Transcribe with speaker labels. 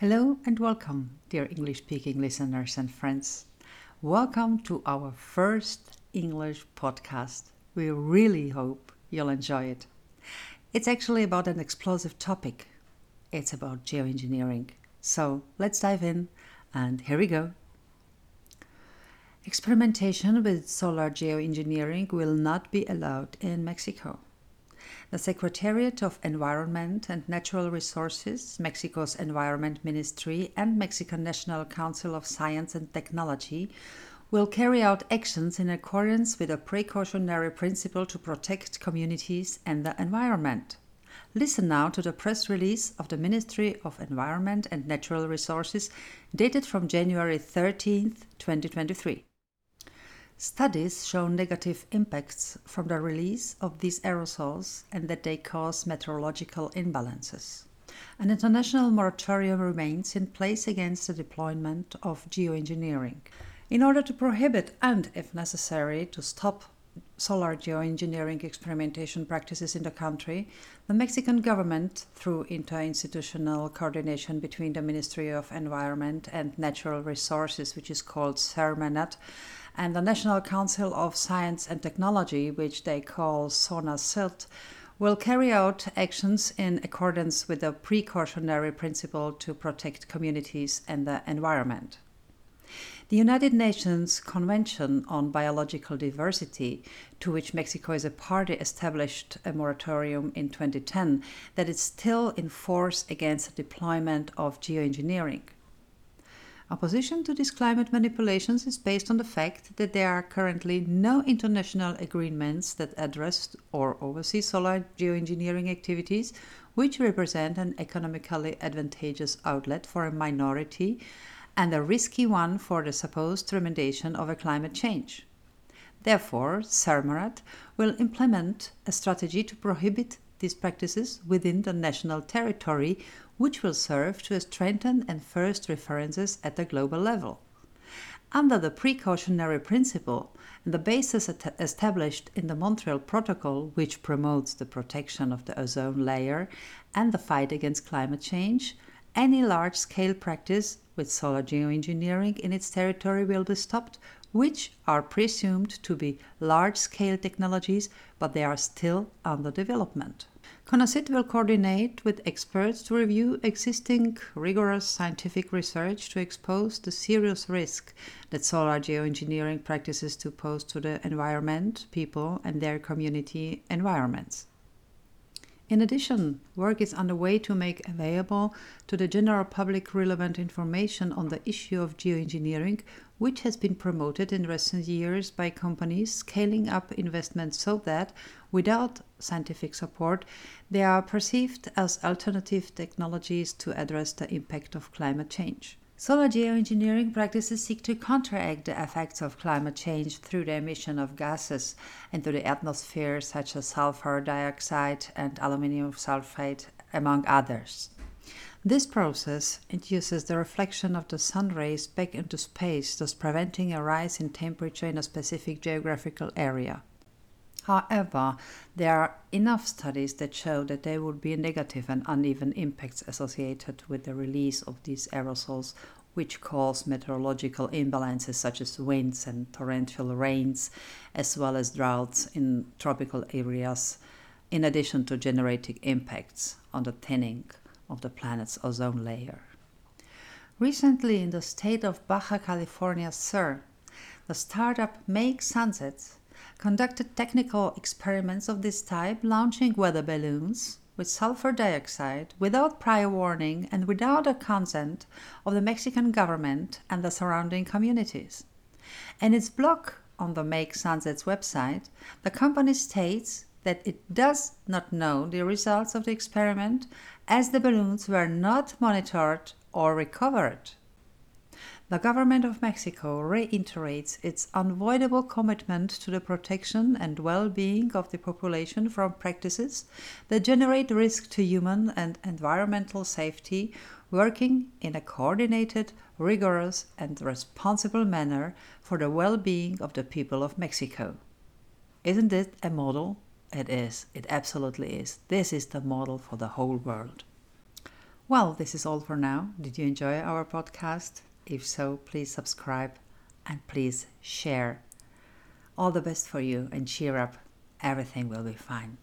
Speaker 1: Hello and welcome, dear English speaking listeners and friends. Welcome to our first English podcast. We really hope you'll enjoy it. It's actually about an explosive topic. It's about geoengineering. So let's dive in, and here we go. Experimentation with solar geoengineering will not be allowed in Mexico. The Secretariat of Environment and Natural Resources, Mexico's Environment Ministry, and Mexican National Council of Science and Technology will carry out actions in accordance with a precautionary principle to protect communities and the environment. Listen now to the press release of the Ministry of Environment and Natural Resources dated from January 13, 2023. Studies show negative impacts from the release of these aerosols and that they cause meteorological imbalances. An international moratorium remains in place against the deployment of geoengineering. In order to prohibit and, if necessary, to stop solar geoengineering experimentation practices in the country, the Mexican government, through interinstitutional coordination between the Ministry of Environment and Natural Resources, which is called SERMANAT, and the National Council of Science and Technology, which they call CONACYT, will carry out actions in accordance with the precautionary principle to protect communities and the environment. The United Nations Convention on Biological Diversity, to which Mexico is a party, established a moratorium in 2010 that is still in force against the deployment of geoengineering. Opposition to these climate manipulations is based on the fact that there are currently no international agreements that address or oversee solar geoengineering activities, which represent an economically advantageous outlet for a minority and a risky one for the supposed remediation of a climate change. Therefore, SERMANAT will implement a strategy to prohibit these practices within the national territory, which will serve to strengthen and first references at the global level. Under the precautionary principle and the basis established in the Montreal Protocol, which promotes the protection of the ozone layer and the fight against climate change, any large scale practice with solar geoengineering in its territory will be stopped, which are presumed to be large scale technologies, but they are still under development. CONACYT will coordinate with experts to review existing rigorous scientific research to expose the serious risk that solar geoengineering practices to pose to the environment, people, and their community environments. In addition, work is underway to make available to the general public relevant information on the issue of geoengineering, which has been promoted in recent years by companies scaling up investments so that, without scientific support, they are perceived as alternative technologies to address the impact of climate change. Solar geoengineering practices seek to counteract the effects of climate change through the emission of gases into the atmosphere, such as sulfur dioxide and aluminum sulfate, among others. This process induces the reflection of the sun rays back into space, thus preventing a rise in temperature in a specific geographical area. However, there are enough studies that show that there would be negative and uneven impacts associated with the release of these aerosols, which cause meteorological imbalances such as winds and torrential rains, as well as droughts in tropical areas, in addition to generating impacts on the thinning of the planet's ozone layer. Recently, in the state of Baja California Sur, the startup Make Sunsets conducted technical experiments of this type, launching weather balloons with sulfur dioxide without prior warning and without the consent of the Mexican government and the surrounding communities. In its blog on the Make Sunsets website, the company states that it does not know the results of the experiment as the balloons were not monitored or recovered the government of Mexico reiterates its unavoidable commitment to the protection and well being of the population from practices that generate risk to human and environmental safety, working in a coordinated, rigorous, and responsible manner for the well being of the people of Mexico. Isn't it a model? It is. It absolutely is. This is the model for the whole world. Well, this is all for now. Did you enjoy our podcast? If so, please subscribe and please share. All the best for you and cheer up. Everything will be fine.